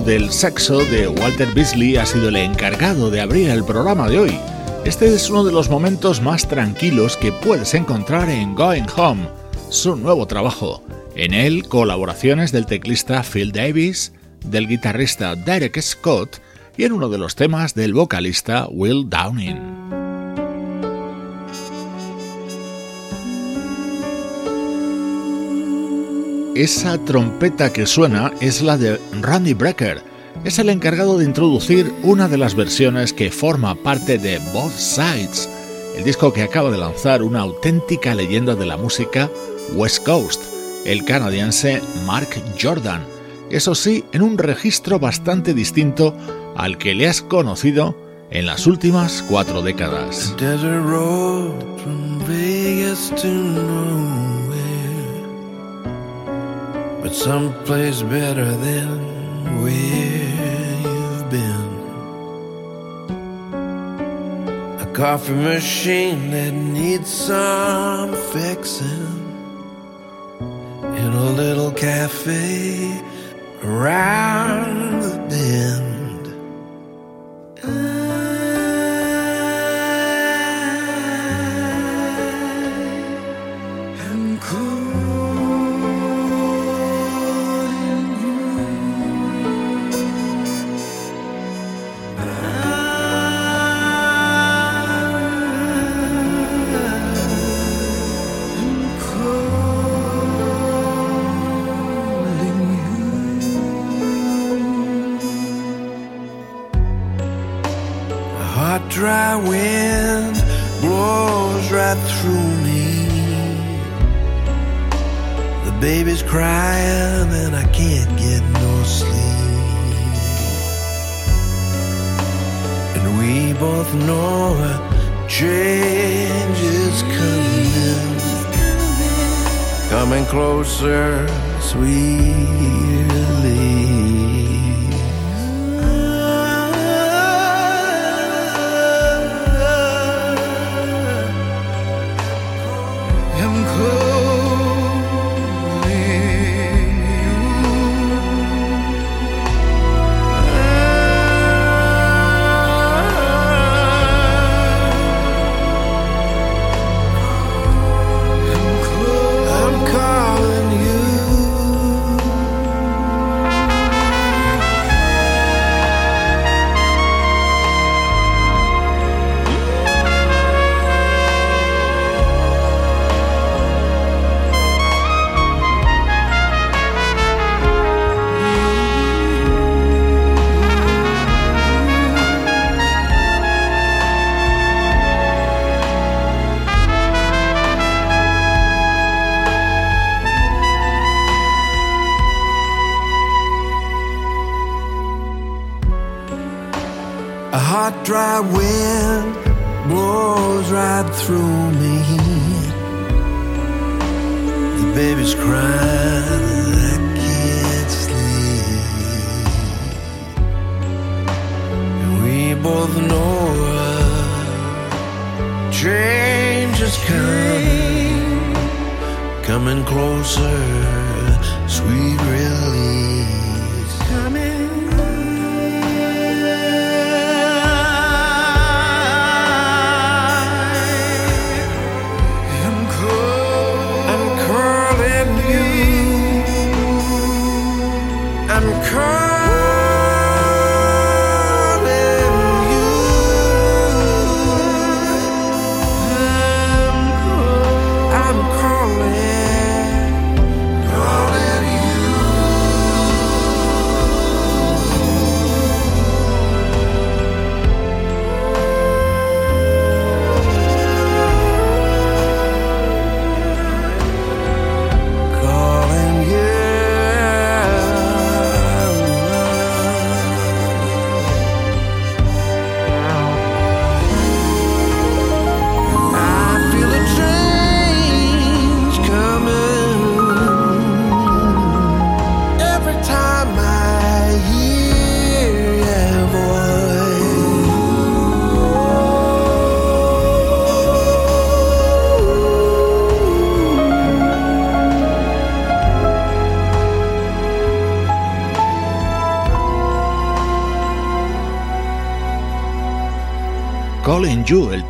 Del saxo de Walter Beasley ha sido el encargado de abrir el programa de hoy. Este es uno de los momentos más tranquilos que puedes encontrar en Going Home, su nuevo trabajo. En él, colaboraciones del teclista Phil Davis, del guitarrista Derek Scott y en uno de los temas del vocalista Will Downing. Esa trompeta que suena es la de Randy Brecker. Es el encargado de introducir una de las versiones que forma parte de Both Sides, el disco que acaba de lanzar una auténtica leyenda de la música West Coast, el canadiense Mark Jordan. Eso sí, en un registro bastante distinto al que le has conocido en las últimas cuatro décadas. Someplace better than where you've been. A coffee machine that needs some fixing in a little cafe around the bend.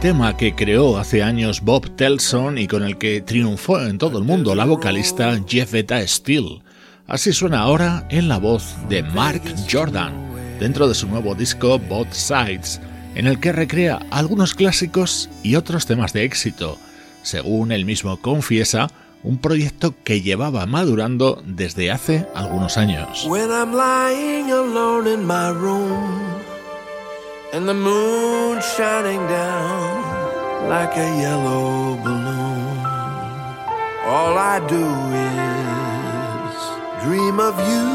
Tema que creó hace años Bob Telson y con el que triunfó en todo el mundo la vocalista Jeffetta Steele. Así suena ahora en la voz de Mark Jordan. dentro de su nuevo disco Both Sides, en el que recrea algunos clásicos y otros temas de éxito. Según él mismo confiesa, un proyecto que llevaba madurando desde hace algunos años. And the moon shining down like a yellow balloon, all I do is dream of you.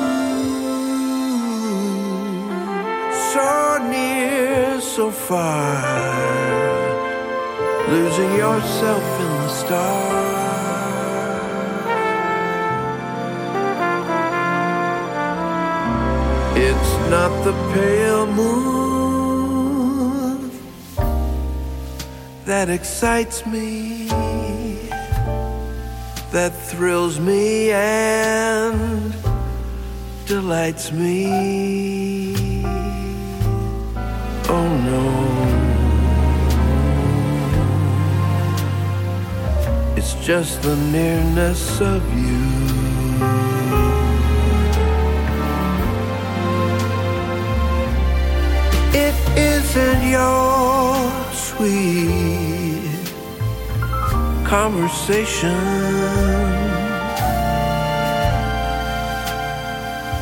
So near, so far, losing yourself in the stars. It's not the pale moon that excites me, that thrills me and delights me. Oh no. It's just the nearness of you. It isn't your conversation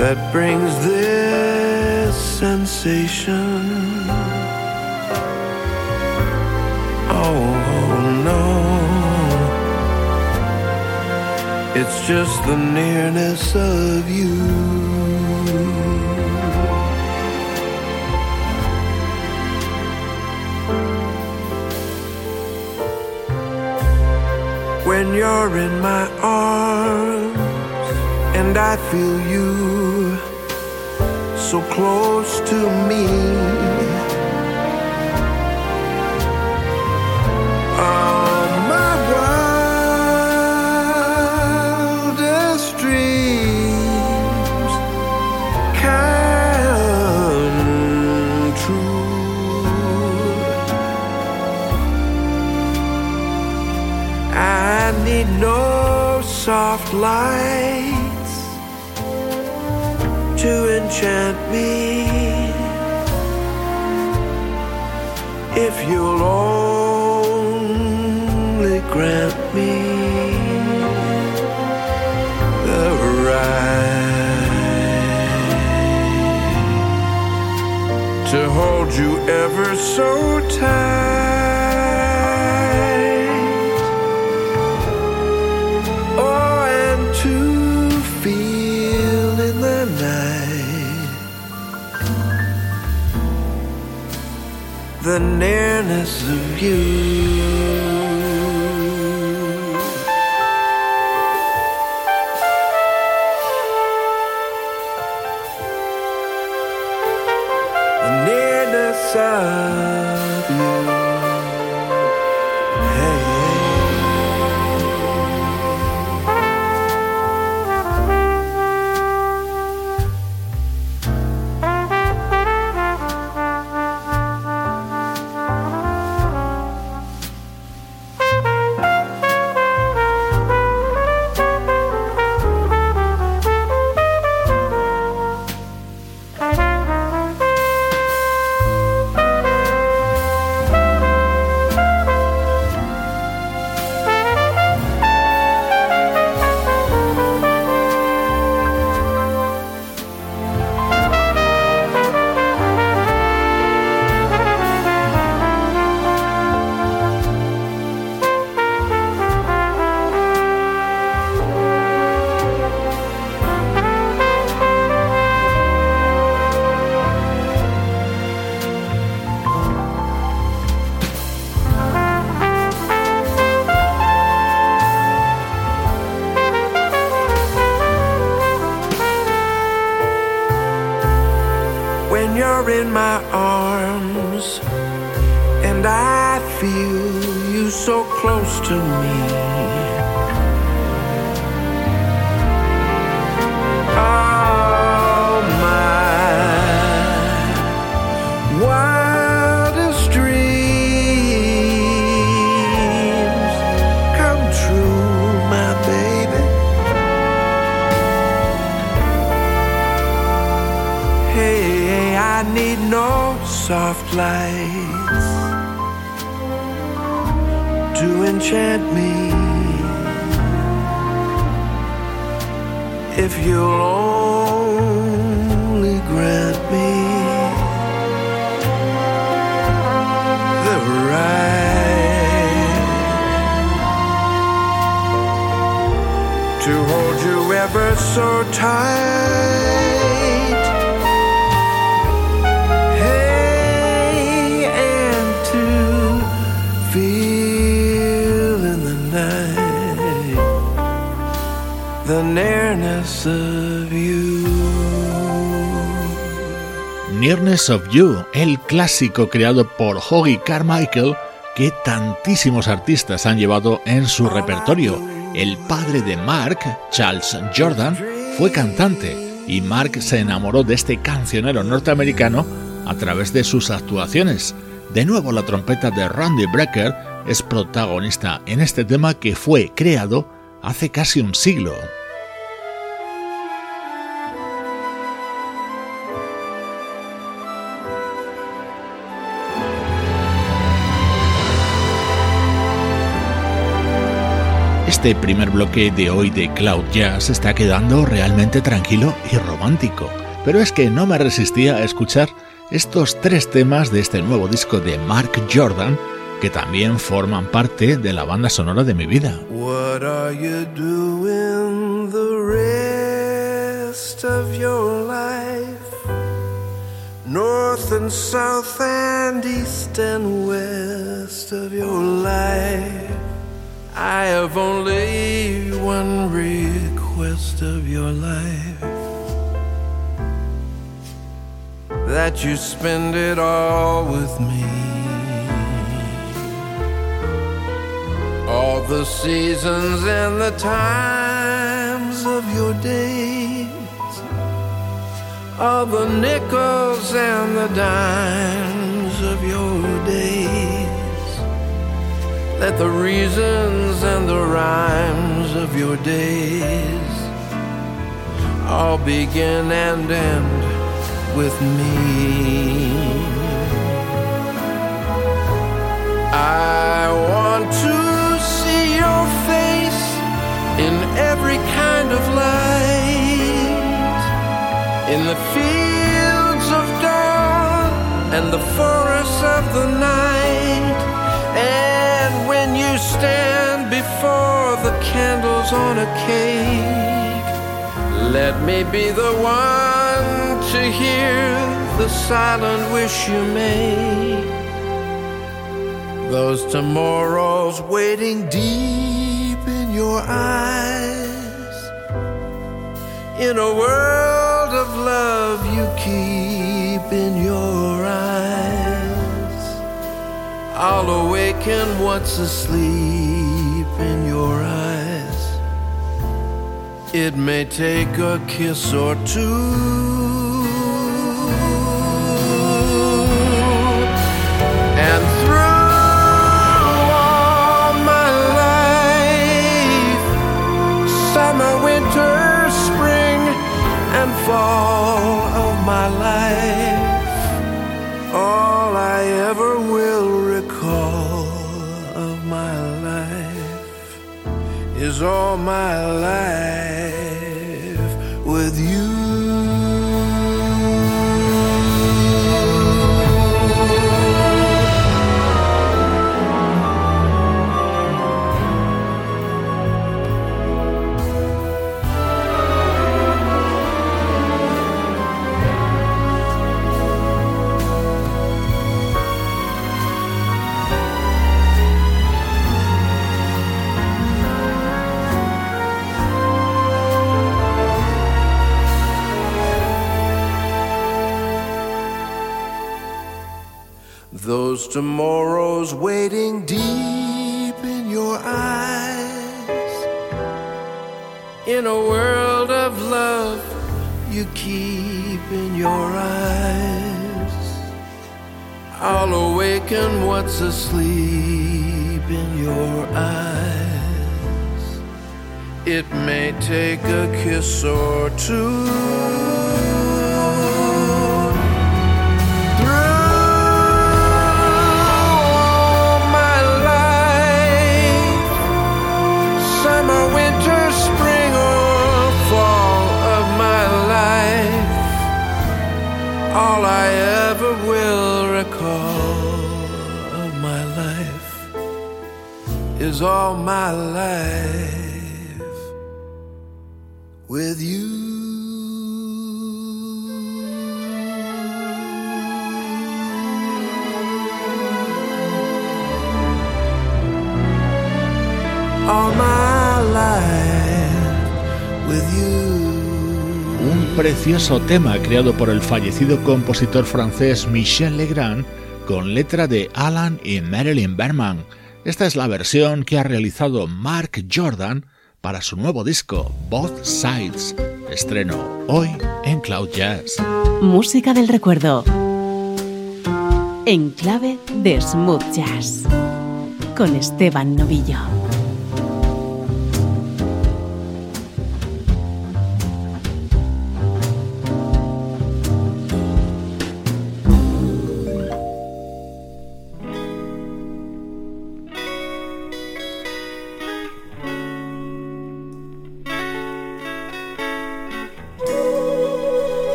that brings this sensation. Oh no, it's just the nearness of you. When you're in my arms and I feel you so close to me. Oh, soft lights to enchant me. If you'll only grant me the right to hold you ever so tight. The nearness of you. If you'll Of You, el clásico creado por Hoggy Carmichael que tantísimos artistas han llevado en su repertorio. El padre de Mark, Charles Jordan, fue cantante y Mark se enamoró de este cancionero norteamericano a través de sus actuaciones. De nuevo la trompeta de Randy Brecker es protagonista en este tema que fue creado hace casi un siglo. Este primer bloque de hoy de Cloud Jazz está quedando realmente tranquilo y romántico, pero es que no me resistía a escuchar estos tres temas de este nuevo disco de Mark Jordan que también forman parte de la banda sonora de mi vida. North and south and east and west of your life. I have only one request of your life that you spend it all with me. All the seasons and the times of your days, all the nickels and the dimes of your days. Let the reasons and the rhymes of your days all begin and end with me. I want to see your face in every kind of light, in the fields of dawn and the forests of the night. And you stand before the candles on a cake. Let me be the one to hear the silent wish you make. Those tomorrows waiting deep in your eyes. In a world of love you keep in your eyes. I'll awaken what's asleep in your eyes. It may take a kiss or two. And through all my life, summer, winter, spring, and fall of my life, is all my life with you. Those tomorrows waiting deep in your eyes. In a world of love you keep in your eyes. I'll awaken what's asleep in your eyes. It may take a kiss or two miracle of my life is all my life with you. All my life with you. Un precioso tema creado por el fallecido compositor francés Michel Legrand con letra de Alan y Marilyn Berman. Esta es la versión que ha realizado Mark Jordan para su nuevo disco, Both Sides. Estreno hoy en Cloud Jazz. Música del recuerdo. En clave de smooth jazz. Con Esteban Novillo.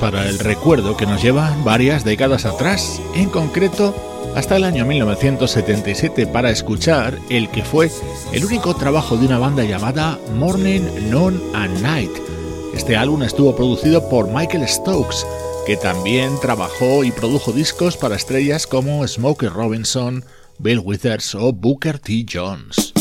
Para el recuerdo que nos llevan varias décadas atrás, en concreto hasta el año 1977 para escuchar el que fue el único trabajo de una banda llamada Morning, Noon and Night. Este álbum estuvo producido por Michael Stokes, que también trabajó y produjo discos para estrellas como Smokey Robinson, Bill Withers o Booker T. Jones.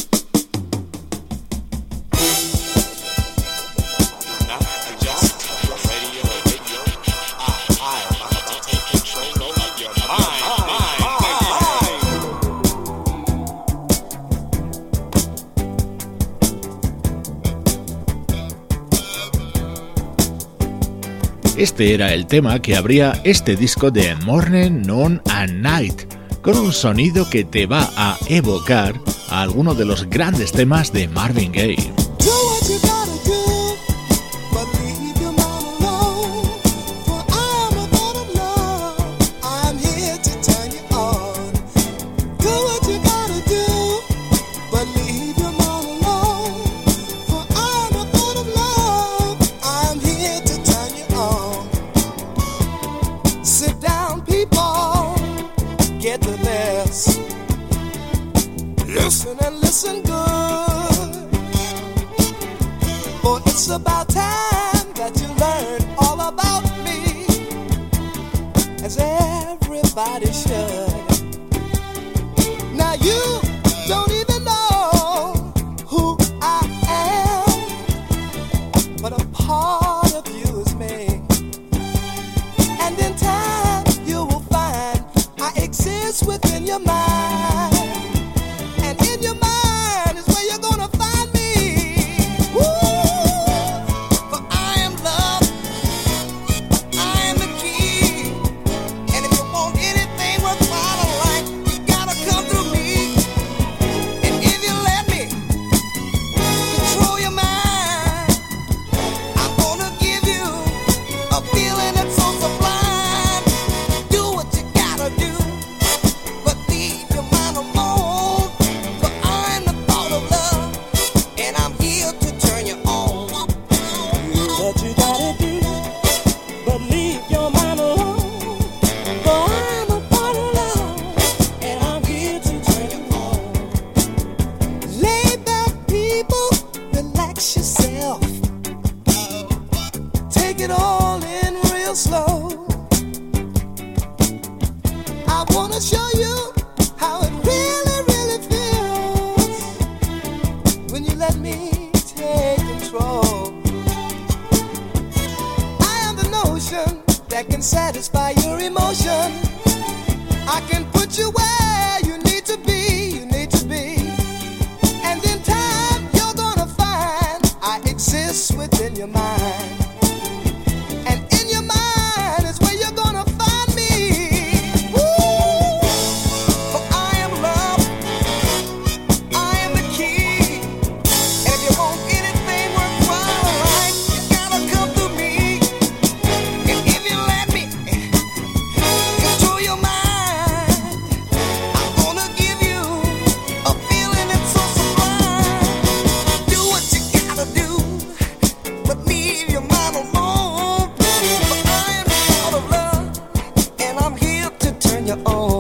Este era el tema que abría este disco de Morning, Noon and Night, con un sonido que te va a evocar a alguno de los grandes temas de Marvin Gaye. your own.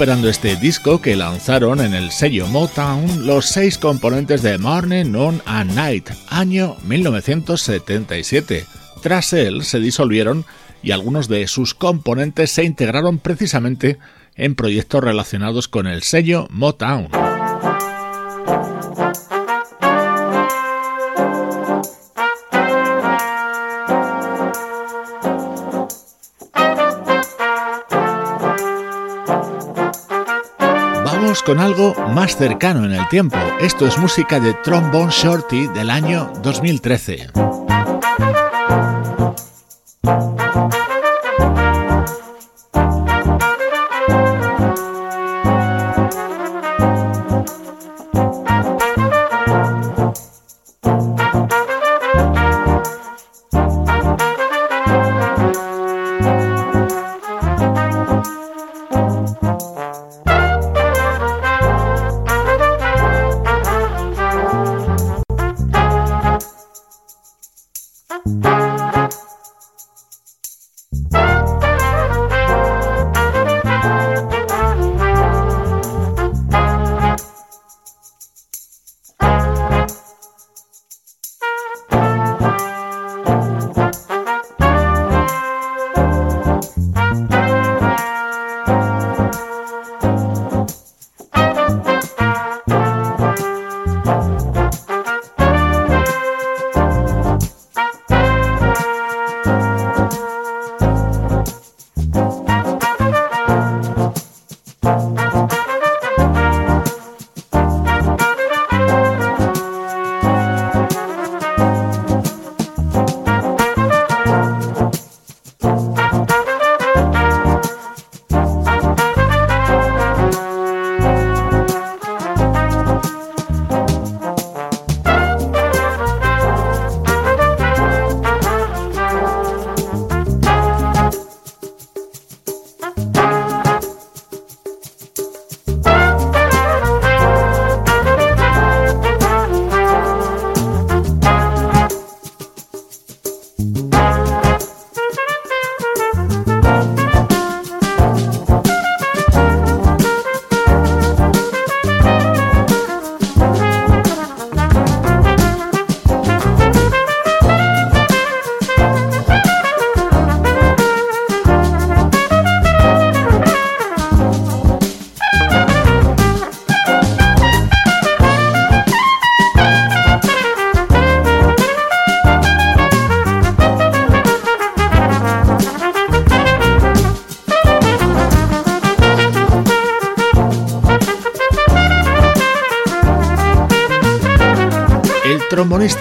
Recuperando este disco que lanzaron en el sello Motown los seis componentes de Morning, Noon and Night, año 1977. Tras él se disolvieron y algunos de sus componentes se integraron precisamente en proyectos relacionados con el sello Motown. Con algo más cercano en el tiempo. Esto es música de Trombone Shorty del año 2013.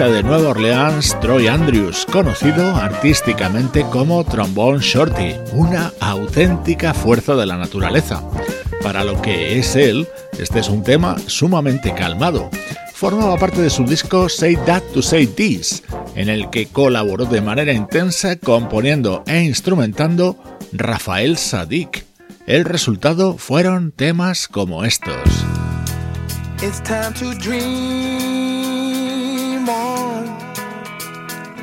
De Nueva Orleans, Troy Andrews, conocido artísticamente como Trombone Shorty, una auténtica fuerza de la naturaleza. Para lo que es él, este es un tema sumamente calmado. Formaba parte de su disco Say That to Say This, en el que colaboró de manera intensa componiendo e instrumentando Rafael Sadik. El resultado fueron temas como estos.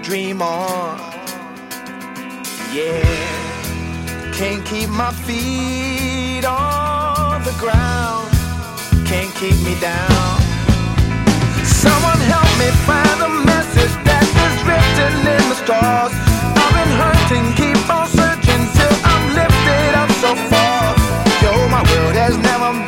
On. Yeah, can't keep my feet on the ground, can't keep me down. Someone help me find the message that is written in the stars. I've been hunting, keep on searching till I'm lifted up so far. Yo, my world has never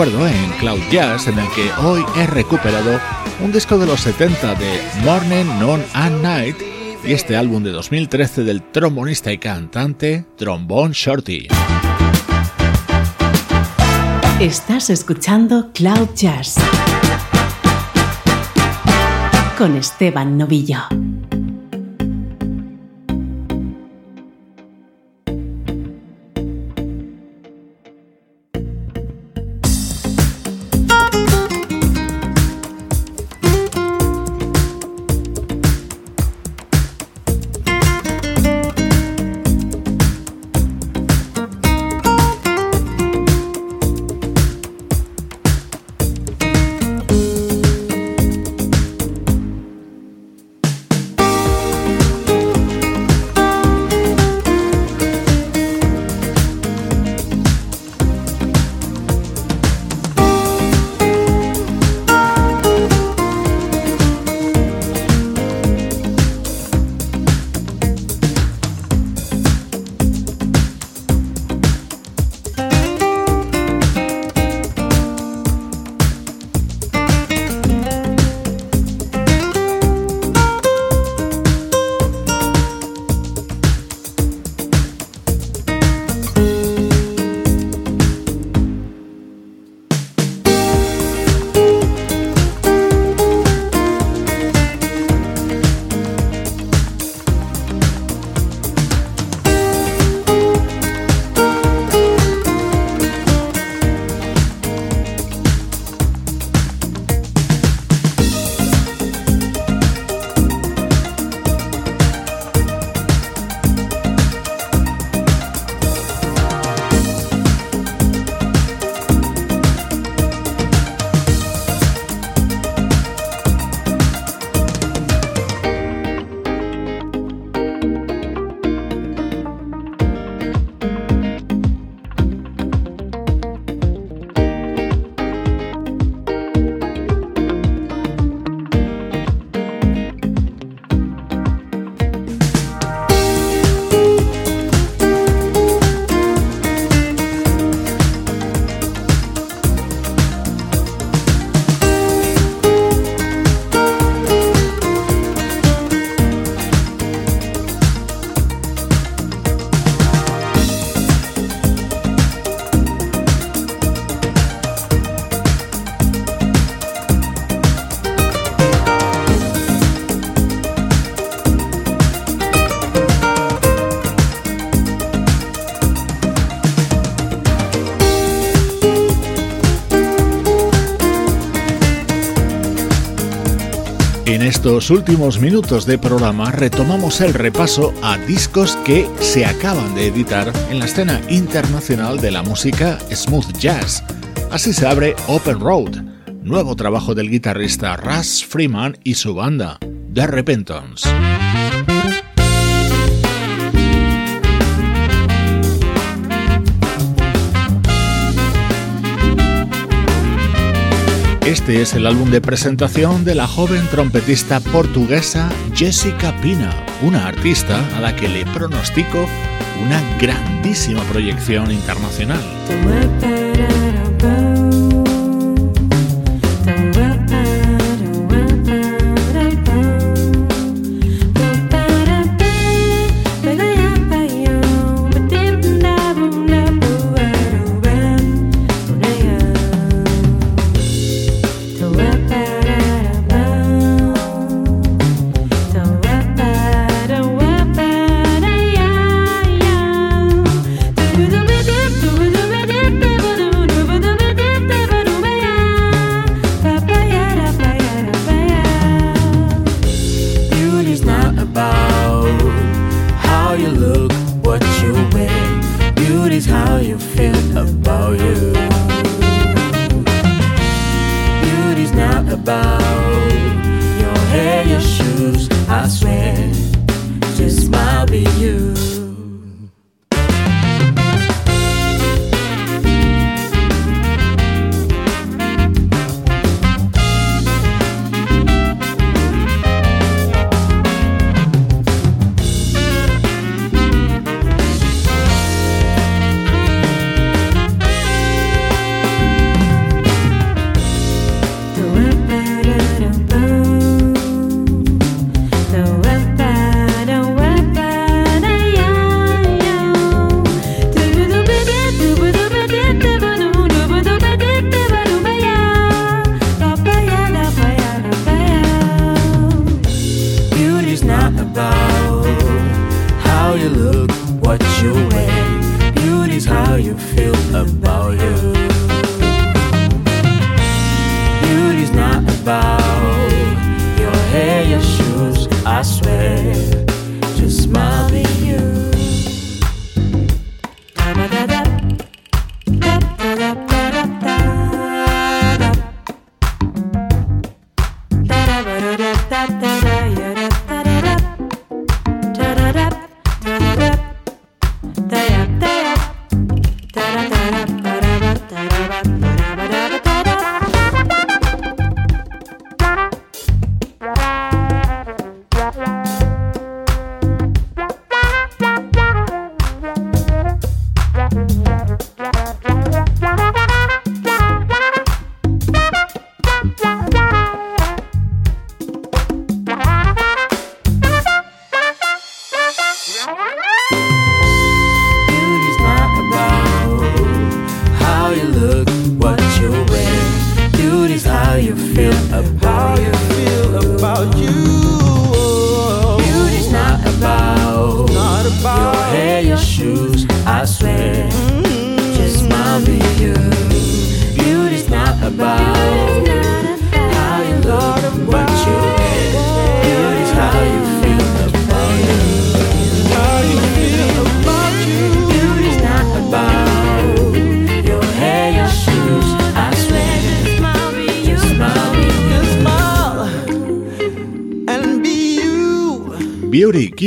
recuerdo en Cloud Jazz en el que hoy he recuperado un disco de los 70 de Morning, Noon and Night y este álbum de 2013 del trombonista y cantante Trombone Shorty. Estás escuchando Cloud Jazz con Esteban Novillo. Estos últimos minutos de programa retomamos el repaso a discos que se acaban de editar en la escena internacional de la música smooth jazz. Así se abre Open Road, nuevo trabajo del guitarrista Russ Freeman y su banda, The Repentance. Este es el álbum de presentación de la joven trompetista portuguesa Jessica Pina, una artista a la que le pronostico una grandísima proyección internacional.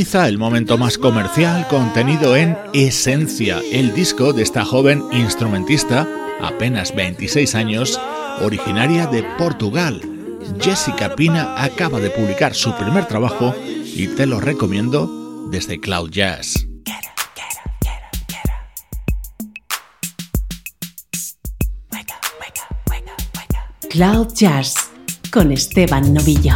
El momento más comercial contenido en Esencia, el disco de esta joven instrumentista, apenas 26 años, originaria de Portugal. Jessica Pina acaba de publicar su primer trabajo y te lo recomiendo desde Cloud Jazz. Cloud Jazz con Esteban Novillo.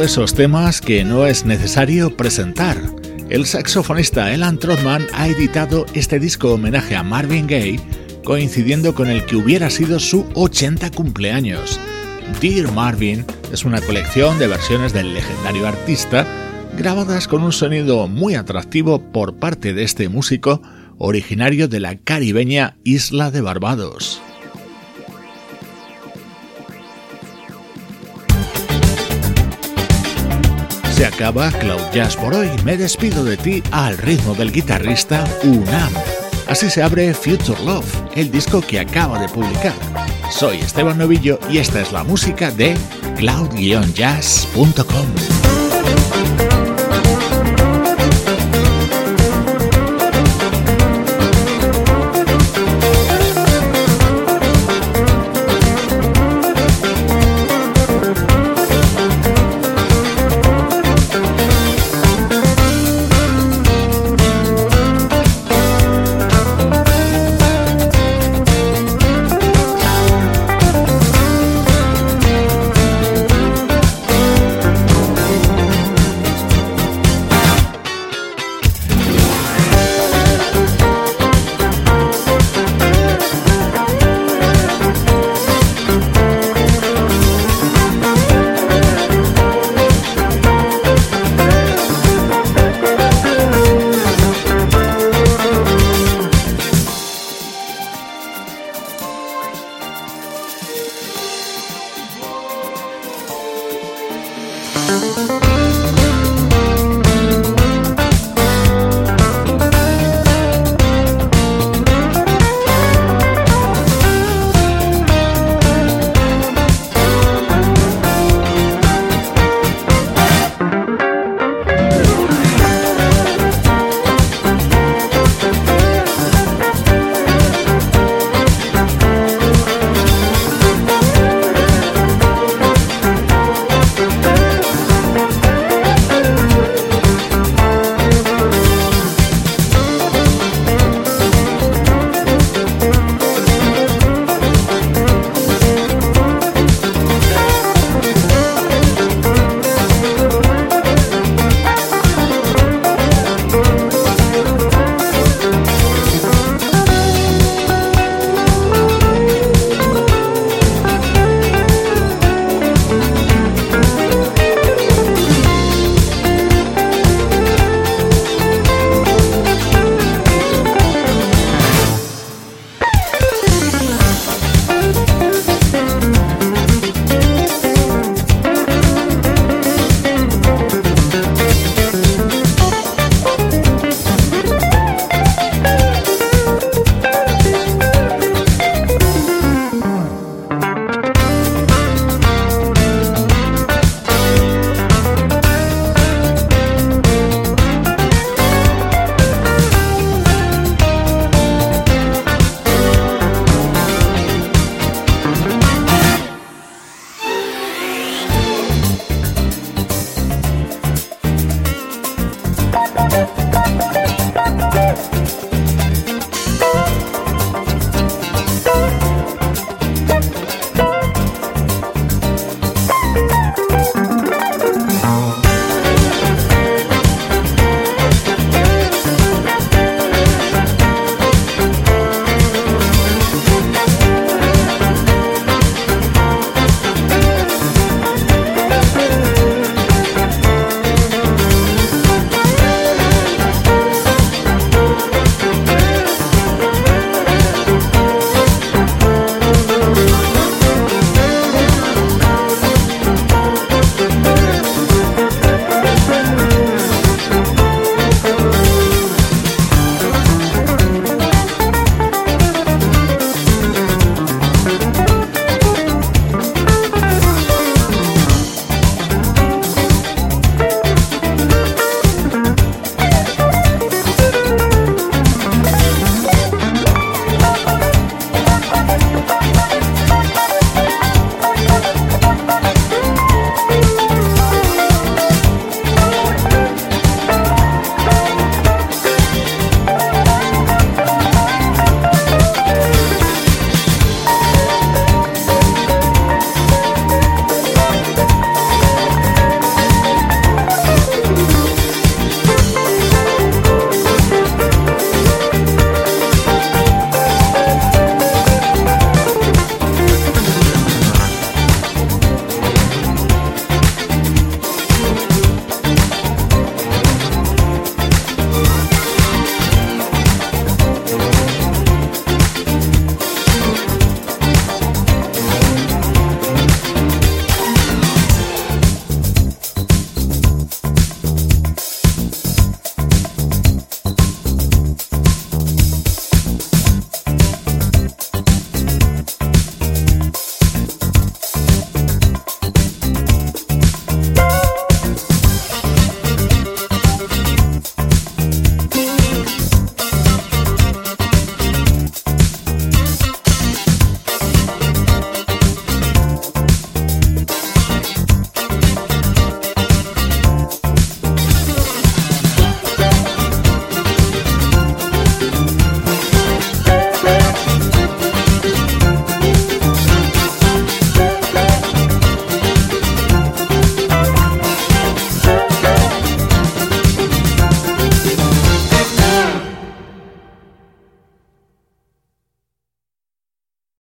De esos temas que no es necesario presentar. El saxofonista Elan Trotman ha editado este disco homenaje a Marvin Gaye, coincidiendo con el que hubiera sido su 80 cumpleaños. Dear Marvin es una colección de versiones del legendario artista grabadas con un sonido muy atractivo por parte de este músico originario de la caribeña isla de Barbados. Se acaba Cloud Jazz por hoy. Me despido de ti al ritmo del guitarrista Unam. Así se abre Future Love, el disco que acaba de publicar. Soy Esteban Novillo y esta es la música de cloud-jazz.com.